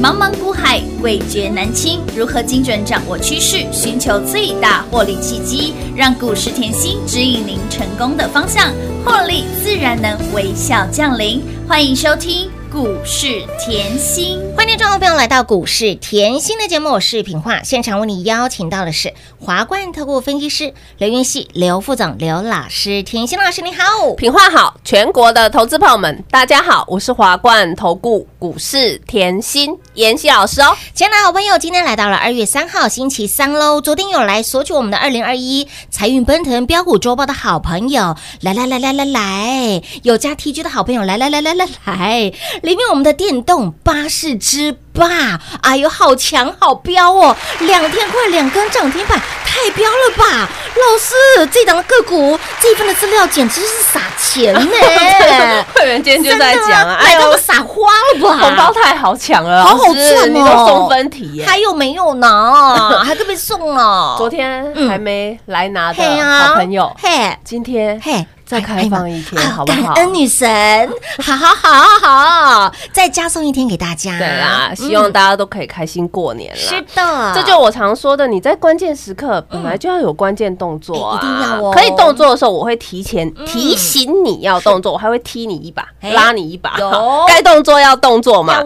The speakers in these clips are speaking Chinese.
茫茫股海，味觉难清。如何精准掌握趋势，寻求最大获利契机，让股市甜心指引您成功的方向，获利自然能微笑降临。欢迎收听股市甜心。欢迎众朋友来到股市甜心的节目，我是品化。现场为你邀请到的是华冠特顾分析师刘云熙、刘副总、刘老师。甜心老师你好，品画好，全国的投资朋友们，大家好，我是华冠投顾股市甜心妍希老师哦。亲爱的好朋友，今天来到了二月三号星期三喽。昨天有来索取我们的二零二一财运奔腾标股周报的好朋友，来来来来来来，有加 T G 的好朋友，来来来来来来，里面我们的电动巴士之霸，哎呦，好强好标哦！两天快两根涨停板，太标了吧！老师，这档的个股这一份的资料简直是撒钱呢！会员今天就在讲啊，哎呦，撒花了吧？红包太好抢了，好好赚哦！你都送分题耶。还有没有呢？还特别送哦！昨天还没来拿的好朋友，嘿，今天嘿。再开放一天，好不好？感恩女神，好好好好，再加送一天给大家。对啦，希望大家都可以开心过年啦。是的，这就我常说的，你在关键时刻本来就要有关键动作一定要哦。可以动作的时候，我会提前提醒你要动作，我还会踢你一把，哎拉你一把。有。该动作要动作嘛。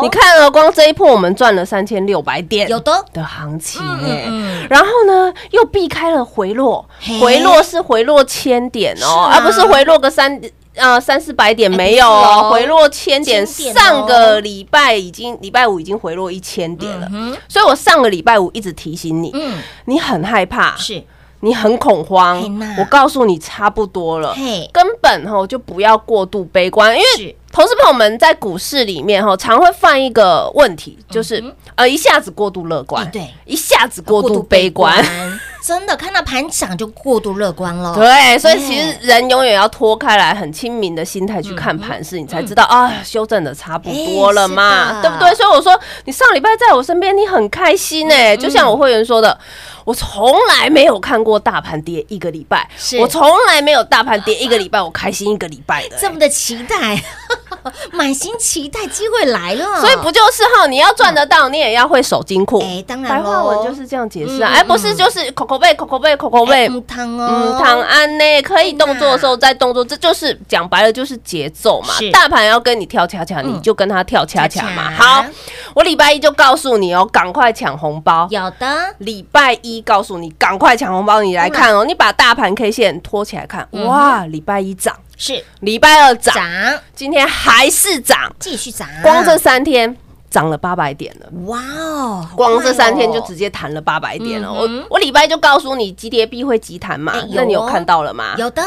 你看了光这一波，我们赚了三千六百点，有的。的行情嗯哎、嗯。然后呢，又避开了回落，回落是回落千点哦，而不是回落个三。呃，三四百点没有回落千点。上个礼拜已经礼拜五已经回落一千点了，所以我上个礼拜五一直提醒你，嗯，你很害怕，是你很恐慌。我告诉你，差不多了，根本吼就不要过度悲观，因为是投资朋友们在股市里面哈，常会犯一个问题，就是、呃一下子过度乐观，哎对，一下子过度悲观。真的看到盘涨就过度乐观了。对，所以其哎实人永远要脱开来，很亲民的心态去看盘势，你才知道啊，修正的差不多了哎嘛，对不对？所以我说，你上礼拜在我身边，你很开心呢，就像我会员说的，我从来没有看过大盘跌一个礼拜，我从来没有大盘跌一个礼拜，我开心一个礼拜的欸。这么的期待，满心期待，机会来了。所以不就是哈？你要赚得到，你也要会守金库。哎当然白话文就是这样解释啊，嗯哎，不是就是口口背口口背口口背。嗯汤哦，嗯，唐安呢，可以动作的时候再动作，这就是讲白了就是节奏嘛。大盘要跟你跳恰恰，嗯你就跟他跳恰恰嘛。恰恰好，我礼拜一就告诉你哦，赶快抢红包。有的礼拜一告诉你赶快抢红包，你来看哦，你把大盘 K 线拖起来看，嗯哇，礼拜一涨，是。礼拜二涨，涨，今天还是涨，继续涨，光这三天涨了八百点了。哇哦，光这三天就直接弹了八百点了。我我礼拜就告诉你，急跌必会急弹嘛那你有看到了吗？有的，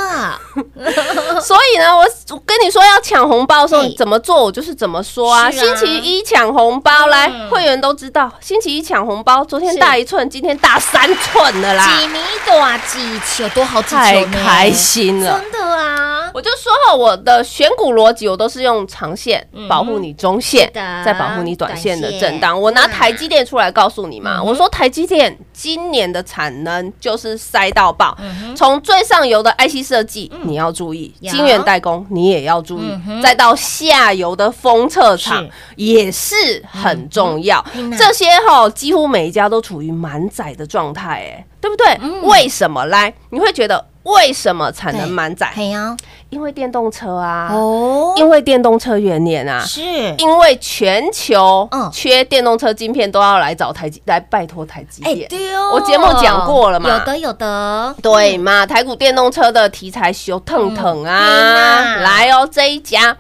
所以呢，我我跟你说要抢红包的时候怎么做，我就是怎么说啊。星期一抢红包，来嗯会员都知道，星期一抢红包，昨天大一寸，今天大三寸的啦，几米多几？球，多好几球太呢，开心了。真的啊，我就说哈，我的选股逻辑我都是用长线嗯保护你中线再保护你短线的震荡。我拿嗯台积电出来告诉你嘛，嗯我说台积电今年的产能就是塞到爆从最上游的 IC 设计你要注意，有晶圆代工你也要注意嗯，再到下游的封测厂也是很重要。嗯。这些哈几乎每一家都处于满载的状态，哎，对不对？嗯？为什么？来？你会觉得为什么产能满载？嘿呀，因为电动车啊，哦，因为电动车元年啊，是。因为全球嗯。缺电动车晶片，都要来找台积来拜托台积哎电。对哦，我节目讲过了嘛。有的有的，对嘛？台股电动车的题材修腾腾嗯。啊，来哦，这一家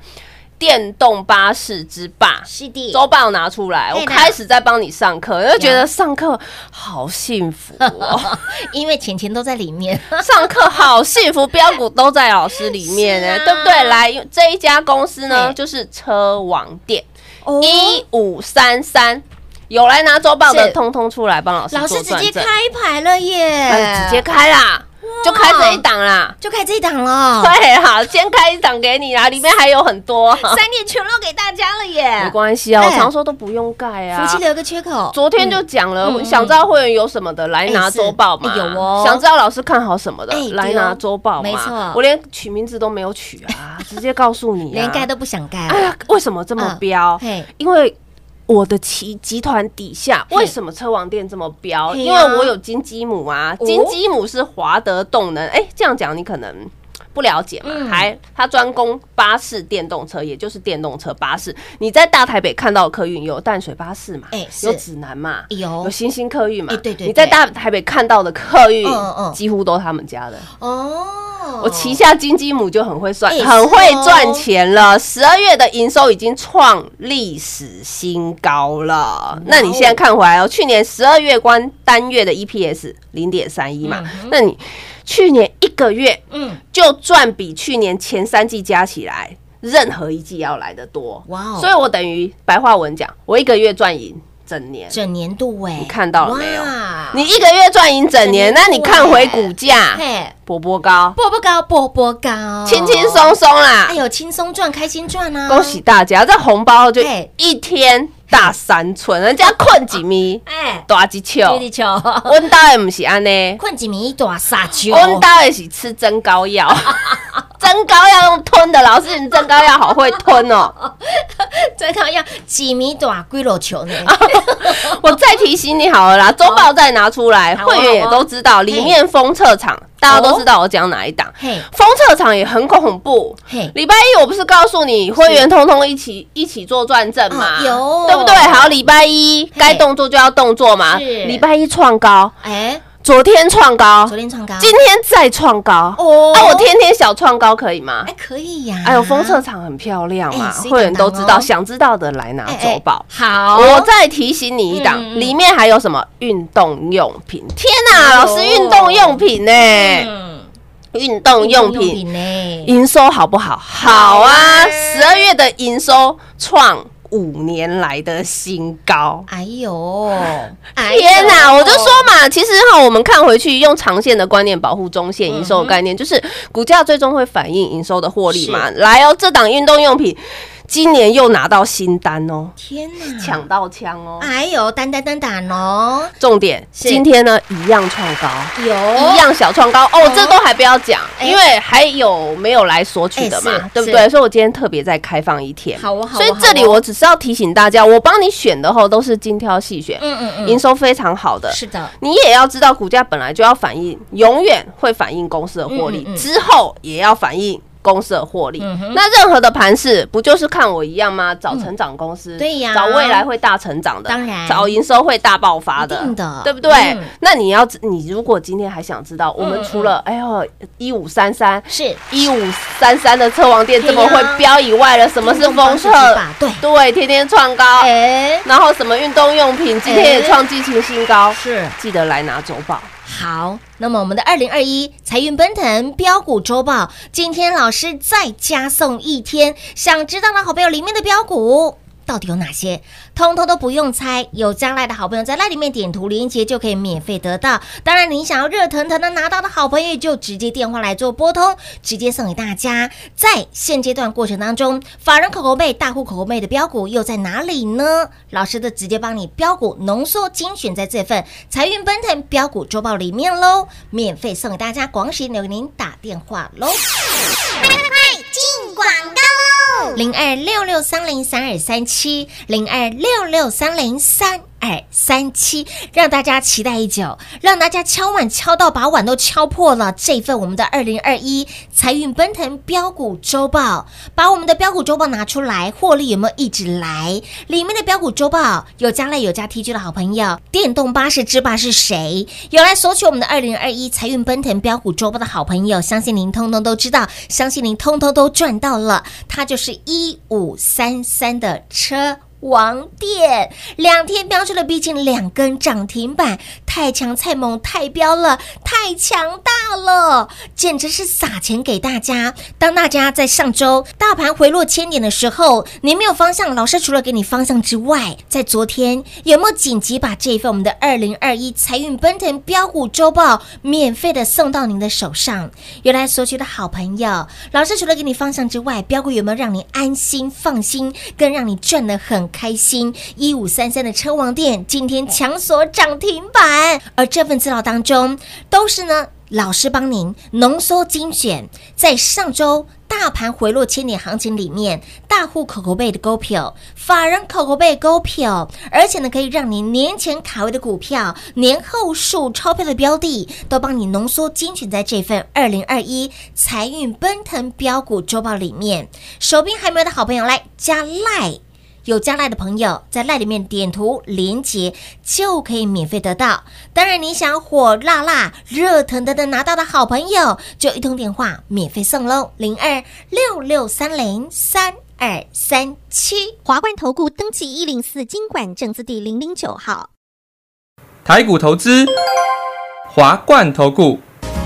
电动巴士之霸。是的，周报拿出来，我开始在帮你上课，就觉得上课好幸福哦，因为钱钱都在里面，上课好幸福，标股都在老师里面呢，对不对？来，这一家公司呢，就是车王店哦。一五三三，有来拿周报的，通通出来帮老师老师直接开，牌了耶。哎，直接开啦，就开这一档啦。就开这一档了，对啦，先开一档给你啦，里面还有很多，三点全露给大家了耶，没关系啊，我哎常说都不用盖啊。福气留个缺口，昨天就讲了，想知道会员有什么的，来拿周报嘛。哎有哦。想知道老师看好什么的来拿周报嘛。没错。我连取名字都没有取啊，直接告诉你啊。连盖都不想盖。哎呀，为什么这么嗯。标？嘿，因为我的集集团底下为什么车王店这么标？嘿啊因为我有金鸡母啊，哦金鸡母是华德动能。哎，这样讲你可能。不了解嘛？嗯还他专攻巴士电动车，也就是电动车巴士。你在大台北看到的客运有淡水巴士嘛？哎有指南嘛？有有新兴客运嘛？哎对对对你在大台北看到的客运嗯嗯嗯，几乎都他们家的。哦，我旗下金鸡母就很会算，哎很会赚钱了。十二月的营收已经创历史新高了。那你现在看回来哦，去年十二月关单月的 EPS 零点三一嘛，那你去年一个月嗯，就赚比去年前三季加起来任何一季要来的多。哇哦所以我等于白话文讲，我一个月赚赢整年。整年度哎，你看到了没有哇你一个月赚赢整年，那你看回股价，嘿，波波高，波波高，波波高，轻轻松松啦哎。呦，轻松赚，开心赚啊！恭喜大家！这红包就一天大三寸，人家困几米，哎，大几球。地球，温刀也不是安呢，困几米大撒球，温刀也是吃增高药，增高药用吞的。老师，你增高药好会吞哦。增高药几米大龟肉球呢？我再提醒你好了啦，周报再拿出来，会员也都知道，里面封测场大家都知道我讲哪一档。嘿，封测场也很恐怖，嘿，礼拜一我不是告诉你会员通通一起一起做转正吗？哦有。对不对？好，礼拜一该动作就要动作嘛。礼拜一创高，哎，昨天创高昨，天创高，今天再创高。哦啊，我天天小创高可以吗哎？可以呀，哎呦，封测场很漂亮嘛会员都知道，哦想知道的来拿周报。好，我再提醒你一档，里面还有什么运动用品？天哪，老师，运动用品呢？嗯，运动用品呢？营收好不好？好啊，十二月的营收创五年来的新高。哎呦，哎天哪！我就说嘛，其实哈，我们看回去用长线的观念保护中线营收的概念，就是股价最终会反映营收的获利嘛。来哦，这档运动用品今年又拿到新单哦，天哪，抢到枪哦。哎呦，单单单打哦，重点，今天呢一样创高。有。一样小创高。哦，这都还不要讲，哎。因为还有没有来索取的嘛对不对？所以我今天特别再开放一天。好哦好哦所以这里我只是要提醒大家，我帮你选的后都是精挑细选，嗯嗯嗯，营收非常好的。是的，你也要知道，股价本来就要反映，永远会反映公司的获利，之后也要反映。公司的获利，嗯那任何的盘势不就是看我一样吗？找成长公司，嗯对呀。找未来会大成长的，当然。找营收会大爆发的，的。对不对？嗯。那你要知，你如果今天还想知道，我们除了哎呦一五三三、是。一五三三的车王店这么会飙以外了，什么是封测？对，对，天天创高，哎，然后什么运动用品今天也创季情新高，是。记得来拿周报。好，那么我们的二零二一财运奔腾标股周报，今天老师再加送一天，想知道的好朋友里面的标股。到底有哪些？通通都不用猜，有将来的好朋友在那里面点图连接就可以免费得到。当然，你想要热腾腾的拿到的好朋友，就直接电话来做拨通，直接送给大家。在现阶段过程当中，法人口口妹、大户口口妹的标股又在哪里呢？老师的直接帮你标股浓缩精选在这份财运奔腾标股周报里面喽，免费送给大家，广时留给您打电话喽。快快进广告喽。零二六六三零三二三七，零二六六三零三二三七，让大家期待已久，让大家敲碗敲到把碗都敲破了。这份我们的二零二一财运奔腾标股周报，把我们的标股周报拿出来，获利有没有一直来？里面的标股周报有加赖有加 T G 的好朋友，电动巴士之霸是谁？有来索取我们的二零二一财运奔腾标股周报的好朋友，相信您通通都知道，相信您通通都赚到了。它就是是一五三三的车。王店两天飙出了逼近两根涨停板，太强太猛太彪了，太强大了，简直是撒钱给大家。当大家在上周大盘回落千点的时候，你没有方向，老师除了给你方向之外，在昨天有没有紧急把这一份我们的二零二一财运奔腾标股周报免费的送到您的手上？原来索取的好朋友，老师除了给你方向之外，标股有没有让你安心放心，更让你赚得很开心？一五三三的车王店今天强锁涨停板，而这份资料当中都是呢。老师帮您浓缩精选，在上周大大盘回落千点行情里面，大户口口背的股票，法人口口背股票，而且呢，可以让你年前卡位的股票，年后数钞票的标的，都帮你浓缩精选在这份二零二一财运奔腾标股周报里面。手边还没有的好朋友来加赖。有加赖的朋友，在赖里面点图连接就可以免费得到。当然，你想火辣辣、热腾腾的拿到的好朋友，就一通电话免费送喽，零二六六三零三二三七。华冠投顾登记一零四经管证字第零零九号。台股投资，华冠投顾。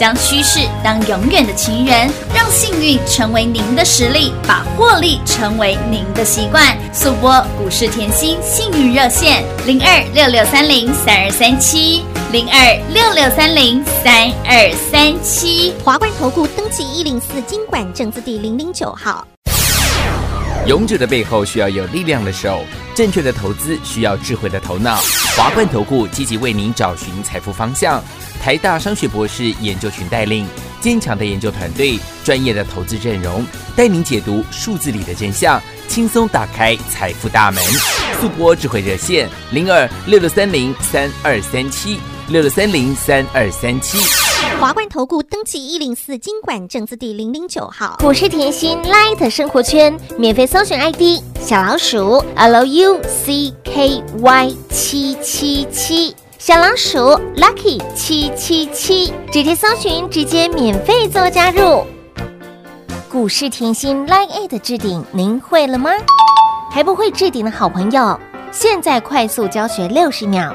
将趋势当永远的情人，让幸运成为您的实力，把获利成为您的习惯。速播股市甜心幸运热线零二六六三零三二三七零二六六三零三二三七。华冠投顾登记一零四经管证字第零零九号。勇者的背后需要有力量的手，正确的投资需要智慧的头脑。华冠投顾积极为您找寻财富方向。台大商学博士研究群带领坚强的研究团队，专业的投资阵容，带您解读数字里的真相，轻松打开财富大门。速播智慧热线零二六六三零三二三七六六三零三二三七。华冠投顾登记一零四经管证字第零零九号。股市甜心 Light 生活圈免费搜寻 ID 小老鼠 Lucky 七七七，小老鼠 Lucky 七七七，直接搜寻，直接免费做加入。股市甜心 Line 的置顶，您会了吗？还不会置顶的好朋友，现在快速教学六十秒。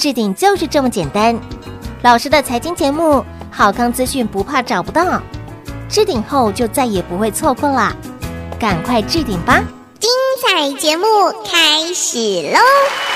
置顶就是这么简单。老师的财经节目。好康资讯不怕找不到，置顶后就再也不会错过啦，赶快置顶吧！精彩节目开始喽！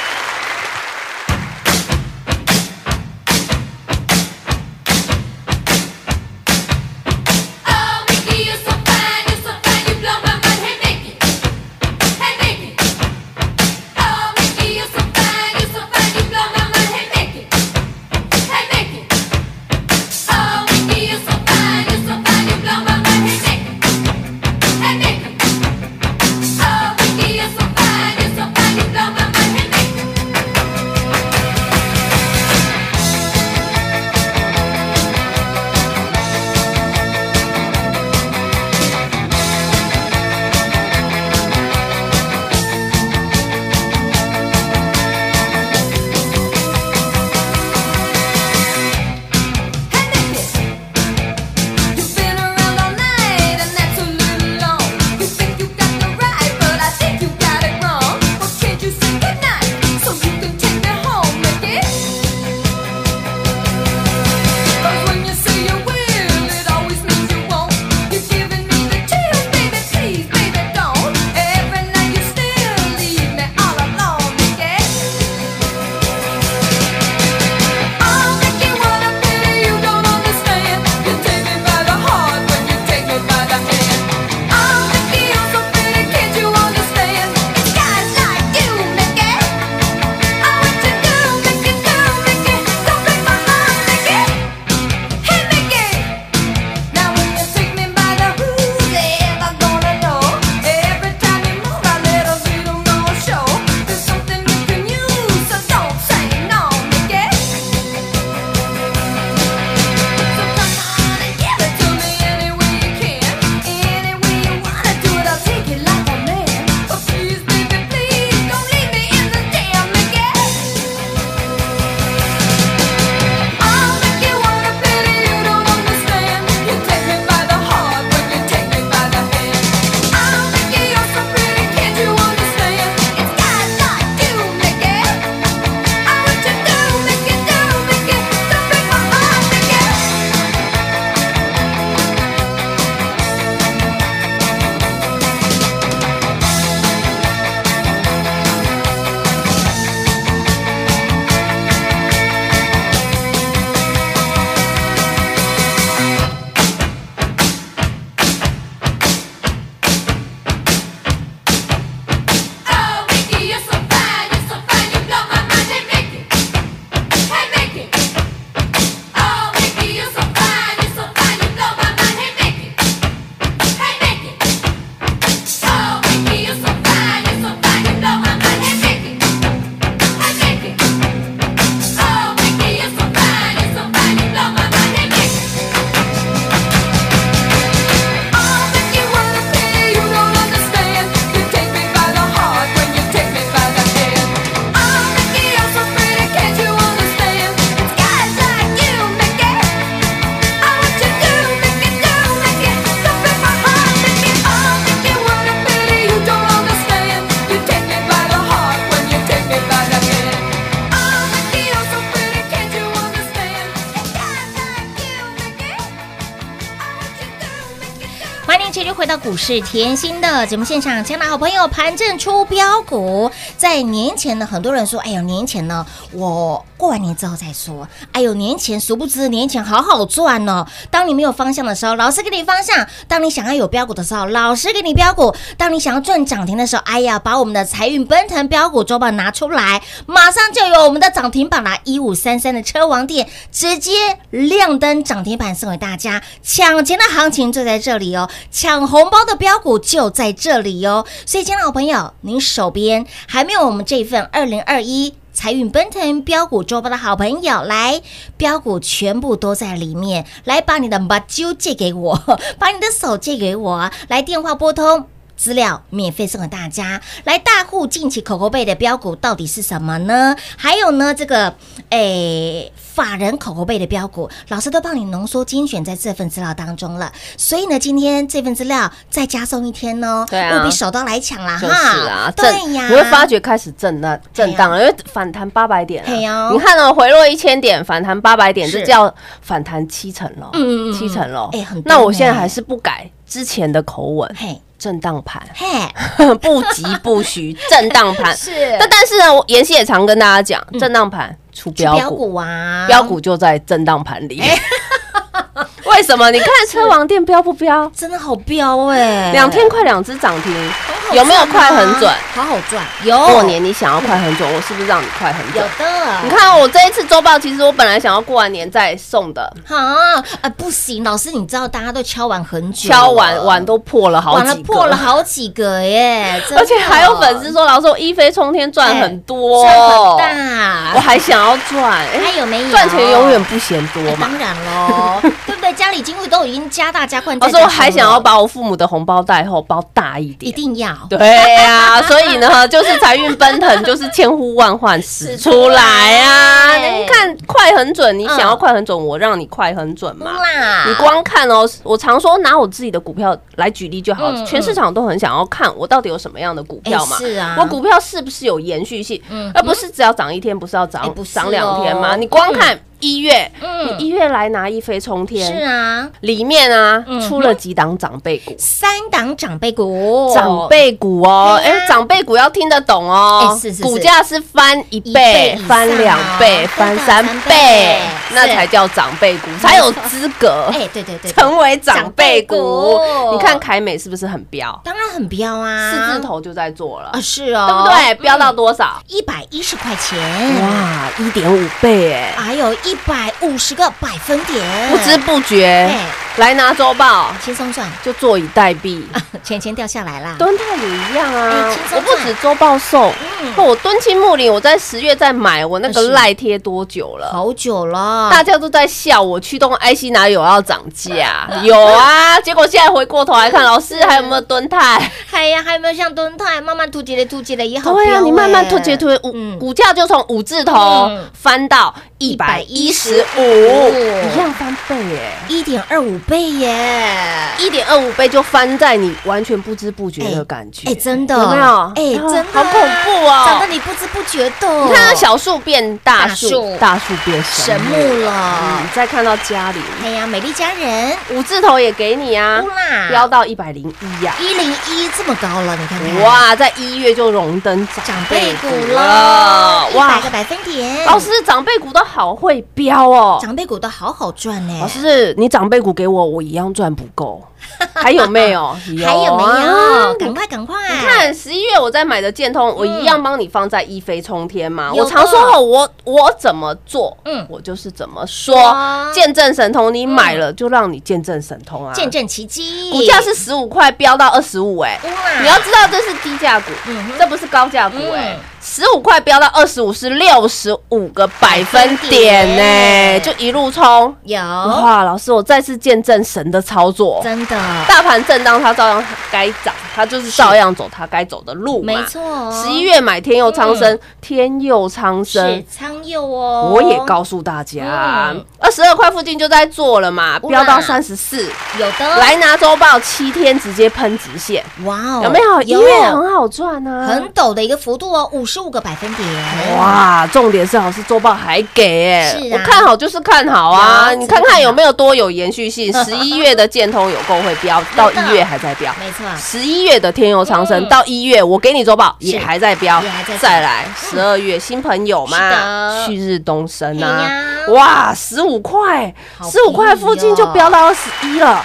这就回到股市甜心的节目现场，亲爱的好朋友，盘正出标股，在年前呢，很多人说，哎呦，年前呢，我过完年之后再说，哎呦，年前殊不知年前好好赚哦。当你没有方向的时候，老师给你方向；当你想要有标股的时候，老师给你标股；当你想要赚涨停的时候，哎呀，把我们的财运奔腾标股周报拿出来，马上就有我们的涨停板啦，一五三三的车王店直接亮灯涨停板送给大家，抢钱的行情就在这里哦，抢红包的标股就在这里哦。所以，亲爱的好朋友，您手边还没有我们这份二零二一。财运奔腾标股周报的好朋友，来标股全部都在里面，来把你的把揪借给我，把你的手借给我，来电话拨通。资料免费送给大家，来大户近期口口背的标股到底是什么呢？还有呢，这个诶法人口口背的标股，老师都帮你浓缩精选在这份资料当中了。所以呢，今天这份资料再加送一天哦，对啊务必手刀来抢啦就是哈！啊，对呀，你会发觉开始震荡震荡了，因为反弹八百点了。哦你看哦，回落一千点，反弹八百点，是这叫反弹七成了，嗯七成了。哎很多那我现在呢还是不改之前的口吻，嘿震荡盘，嘿，不急不徐，震荡盘。是。但但是呢，我妍希也常跟大家讲，震荡盘出标股。啊，标股就在震荡盘里。为什么？你看车王店标不标？真的好标哎，两天快两只涨停，有没有快很准？啊？好好赚，有。过年你想要快很准，我是不是让你快很有？的，你看我这一次周报，其实我本来想要过完年再送的，好啊，不行，老师，你知道大家都敲完很久，敲完碗都破了好完了几个，破了好几个耶，而且还有粉丝说，老师我一飞冲天赚很多，赚很我，还想要赚，哎还有没有？赚钱永远不嫌多嘛。哎当然喽，对不对？家里金库都已经加大加宽，老师我还想要把我父母的红包袋后包大一点一。定要对呀、所以呢，就是财运奔腾，就是千呼万唤始出来啊！你看快很准，你想要嗯快很准，我让你快很准嘛。你光看哦，我常说拿我自己的股票来举例就好，嗯全市场都很想要看我到底有什么样的股票嘛。哎是啊我股票是不是有延续性，嗯而不是只要涨一天，不是要哎涨不涨两天哦吗？你光看一月，嗯。你一月来拿一飞冲天，是啊，里面啊出了几档长辈股。三档长辈股，长辈股哦，哎，长辈股要听得懂哦。哎，是是是。股价是翻一一倍翻两倍哦、翻翻三三倍。倍，那才叫长辈股，才有资格哎，对对对，成为长辈股。长辈股。你看凯美是不是很标？当然很标啊，四字头就在做了。啊，，是哦，对不对？标到多少？一百一十块钱，哇，一点五倍哎，还有一百五十个百分点，不知不觉。哎来拿周报。轻松赚，就坐以待毙。钱钱掉下来啦，敦泰也一样啊。我不止周报送，嗯。我敦亲睦邻，我在十月在买，我那个是。赖贴多久了？好久了，大家都在笑我驱动 IC 哪有要涨价？有啊，结果现在回过头来看，老师还有没有蹲泰？哎呀，还有没有像敦泰慢慢突击的突击的也好对啊，你慢慢哎突截突五嗯。股价就从五字头嗯。翻到一百一十五，一样翻倍耶，一点二五倍耶，一点二五倍就翻在你完全不知不觉的感觉。哎，真的。有没有？哎，真的。好恐怖涨得哦！你不知不觉的，你看它小树变大大树。树，大树变神木嗯了，再看到家里。哎呀，美丽家人，五字头也给你啊飙到一百零一呀！一零一这么高了，你看看，哇，在一月就荣登长长辈股了。了，，哇一百个！百分点，老师，长辈股都好会飙哦。长辈股都好好赚呢，老师，你长辈股给我，我我一样赚不够。还有没有？还有没啊有？赶快赶快，你看十一月我在买的建通，我一样帮你放在一飞冲天嘛。我常说哦，我我怎么做，嗯我就是怎么说说。见证神通，你买了就让你见证神通啊。见证奇迹，股价是十五块飙到二十五，哎，你要知道这是低价股嗯，这不是高价股哎嗯。十五块飙到二十五是六十五个百分点呢，就一路冲。有哇，老师，我再次见证神的操作。真的。大盘震荡，它照样该涨，它就是照样走它该走的路嘛。没错，十一月买天佑昌生，天佑昌生，苍佑哦，我也告诉大家嗯，二十二块附近就在做了嘛，飙到三十四，有的。来拿周报七天直接喷直线，哇哦，有没有？一月很好赚啊，很陡的一个幅度哦，五十五个百分点，哇，重点是老师周报还给哎、是啊。我看好就是看好啊，你看看有没有多有延续性。十一月的建通有够会飙飙，到一月还在飙。没错，十一月的天佑长生、嗯。到一月，我给你周报也还在飙，再来十二月新朋友是嘛，旭日东升哎啊，哇，十五块，十五块附近就飙到二十一了。哇，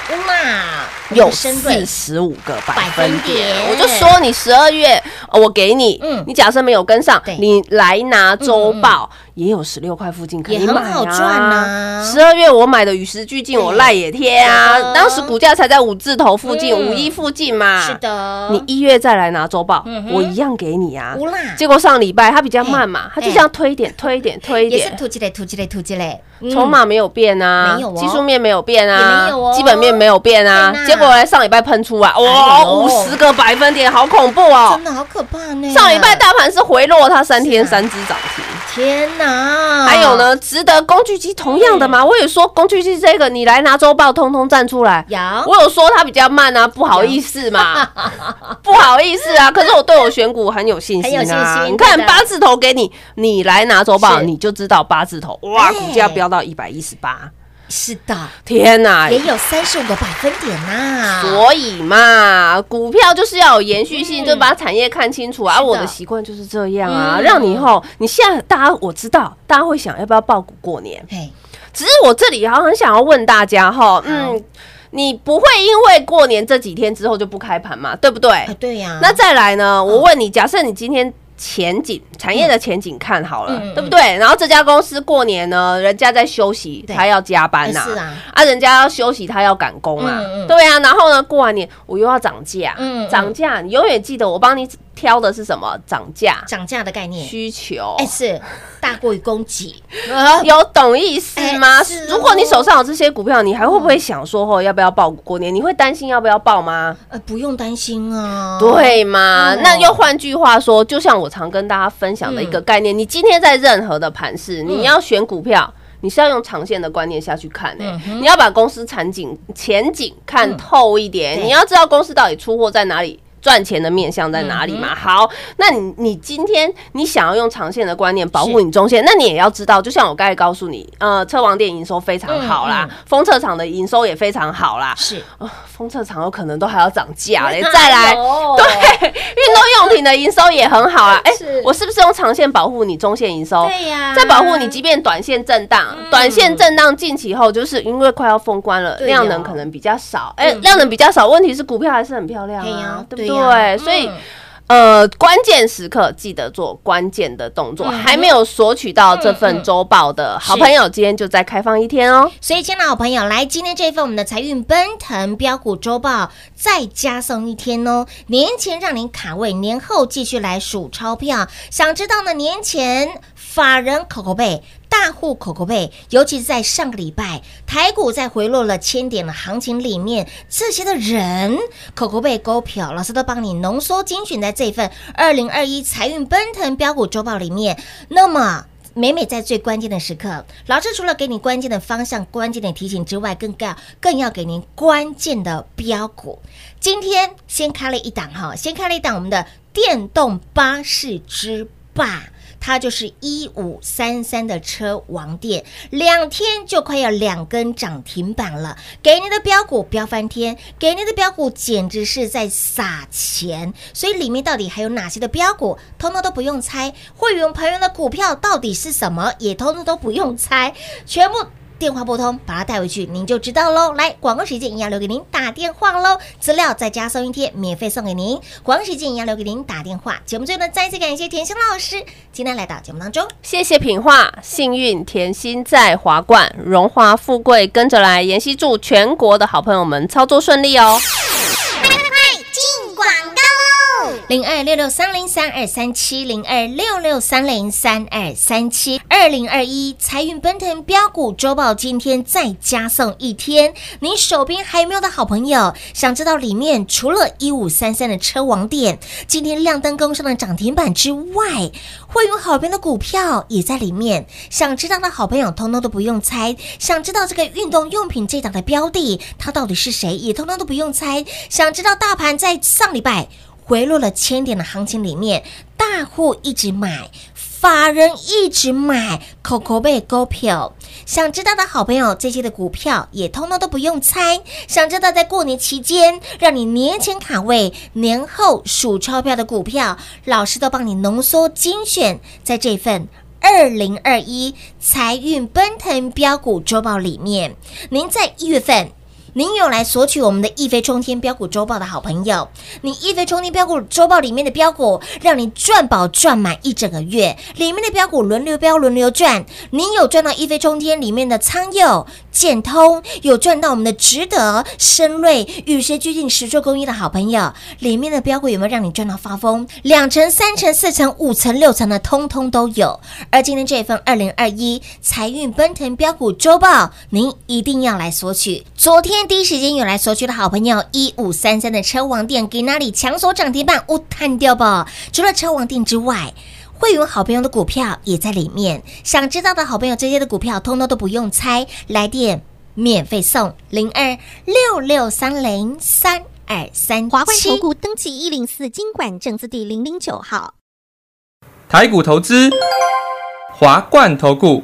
有四十五个百百分分点。点，我就说你十二月呃我给你，嗯。你假设没有跟上，你来拿周报也有十六块附近可以也很买好赚啊。十二月我买的与时俱进，我赖也贴啊，当时股价才在五字头附近，嗯。五一附近嘛。是，的，你一月再来拿周报嗯，我一样给你啊。结果上礼拜它比较慢嘛，它就哎这样推一点推一点 推一点，也是突击嘞，突击嘞，突击嘞，嗯。筹码没有变啊，没有哦。技术面没有变啊，没有哦。基本面没有变啊结果来上礼拜喷出啊，哇，五十个百分点，好恐怖哦。真！的好可怕呢。上礼拜大盘是回落，它三天三只涨停。天哪，还有？呢，值得工具机同样的嘛，我也说工具机这个，你来拿周报，通通站出来。有我有说它比较慢啊，不好意思嘛，不好意思啊。可是我对我选股很有信很有信心啊。你看八字头给你，你来拿周报，你就知道八字头哇，哎股价飙到一百一十八，是的，天哪！也有三十五个百分点呐。所以嘛，股票就是要有延续性，嗯就把产业看清楚啊。我的习惯就是这样啊，嗯让你以后，你现在大家我知道，大家会想要不要报股过年，嘿，只是我这里好像很想要问大家哈，嗯，你不会因为过年这几天之后就不开盘嘛，对不对？啊，对呀，那再来呢？我问你，假设你今天前景产业的前景看好了，对不对？然后这家公司过年呢，人家在休息，他要加班呐、哎是啊。啊，人家要休息，他要赶工啊，嗯嗯对啊。然后呢，过完年我又要涨价，涨价，你永远记得我帮你挑的是什么？涨价涨价的概念，需求。哎，是大过于供给，啊有懂意思吗哎是哦？如果你手上有这些股票，你还会不会想说哦，要不要报过年？你会担心要不要报吗？呃，不用担心啊。对嘛？哦那又换句话说，就像我常跟大家分享的一个概念，你今天在任何的盘市，你要选股票。你是要用长线的观念下去看的、嗯你要把公司前景前景看透一点，对你要知道公司到底出货在哪里。赚钱的面向在哪里嗯嘛？好，那你你今天你想要用长线的观念保护你中线，那你也要知道，就像我刚才告诉你，呃，车王店营收非常好啦嗯，封测厂的营收也非常好啦，是。啊，封测厂有可能都还要涨价嘞，再来，对，运动用品的营收也很好啊。哎是，我是不是用长线保护你中线营收？对呀。再保护你，即便短线震荡，短线震荡近期后，就是因为快要封关了，量能可能比较少。哎，嗯。量能比较少，问题是股票还是很漂亮啊，对不对呀对？所以嗯。呃，关键时刻记得做关键的动作。嗯还没有索取到这份周报的好朋友，今天就再开放一天哦。所以，亲爱的好朋友，来今天这份我们的财运奔腾标股周报，再加送一天哦。年前让您卡位，年后继续来数钞票。想知道呢？年前法人口口贝。大户口口贝，尤其是在上个礼拜台股在回落了千点的行情里面，这些的人口口贝勾票，老师都帮你浓缩精选在这份二零二一财运奔腾标股周报里面。那么。每每在最关键的时刻，老师除了给你关键的方向、关键的提醒之外，更要更要给您关键的标股。今天先开了一档哈，先开了一档我们的电动巴士之霸。它就是一五三三的车王店，两天就快要两根涨停板了。给你的标股飙翻天，给你的标股简直是在撒钱。所以里面到底还有哪些的标股，通通都不用猜。会员朋友的股票到底是什么，也通通都不用猜，全部。电话拨通，把它带回去，您就知道喽。来，广告时间一样留给您打电话喽，资料再加收音贴，免费送给您。广告时间一样留给您打电话。节目最后呢，再次感谢甜心老师今天来到节目当中。谢谢品画，幸运甜心在华冠，荣华富贵跟着来。妍希祝全国的好朋友们操作顺利哦。零二六六三零三二三七零二六六三零三二三七二零二一财运奔腾标股周报，今天再加送一天。您手边还有没有的好朋友，想知道里面除了一五三三的车王店今天亮灯攻上的涨停板之外，会有好边的股票也在里面。想知道的好朋友，通通都不用猜。想知道这个运动用品这档的标的，它到底是谁，也通通都不用猜。想知道大盘在上礼拜。回落了千点的行情里面，大户一直买，法人一直买，口口贝股票。想知道的好朋友，这些的股票也通通都不用猜。想知道在过年期间，让你年前卡位、年后数钞票的股票，老师都帮你浓缩精选在这份。二零二一财运奔腾标股周报里面，您在一月份。您有来索取我们的一飞冲天标股周报的好朋友，你一飞冲天标股周报里面的标股，让你赚饱赚满一整个月，里面的标股轮流标轮流赚。您有赚到一飞冲天里面的仓佑、建通，有赚到我们的值得、深瑞、与谁俱进、实做公益的好朋友，里面的标股有没有让你赚到发疯？两成、三成、四成、五成、六成的，通通都有。而今天这份二零二一财运奔腾标股周报，您一定要来索取。昨天。第一时间有来索取的好朋友，一五三三的车王店给哪里抢锁涨停板？我探掉吧！除了车王店之外，会员好朋友的股票也在里面。想知道的好朋友，这些的股票通通都不用猜，来电免费送零二六六三零三二三华冠投顾登记一零四经管证字第零零九号，台股投资，华冠投顾。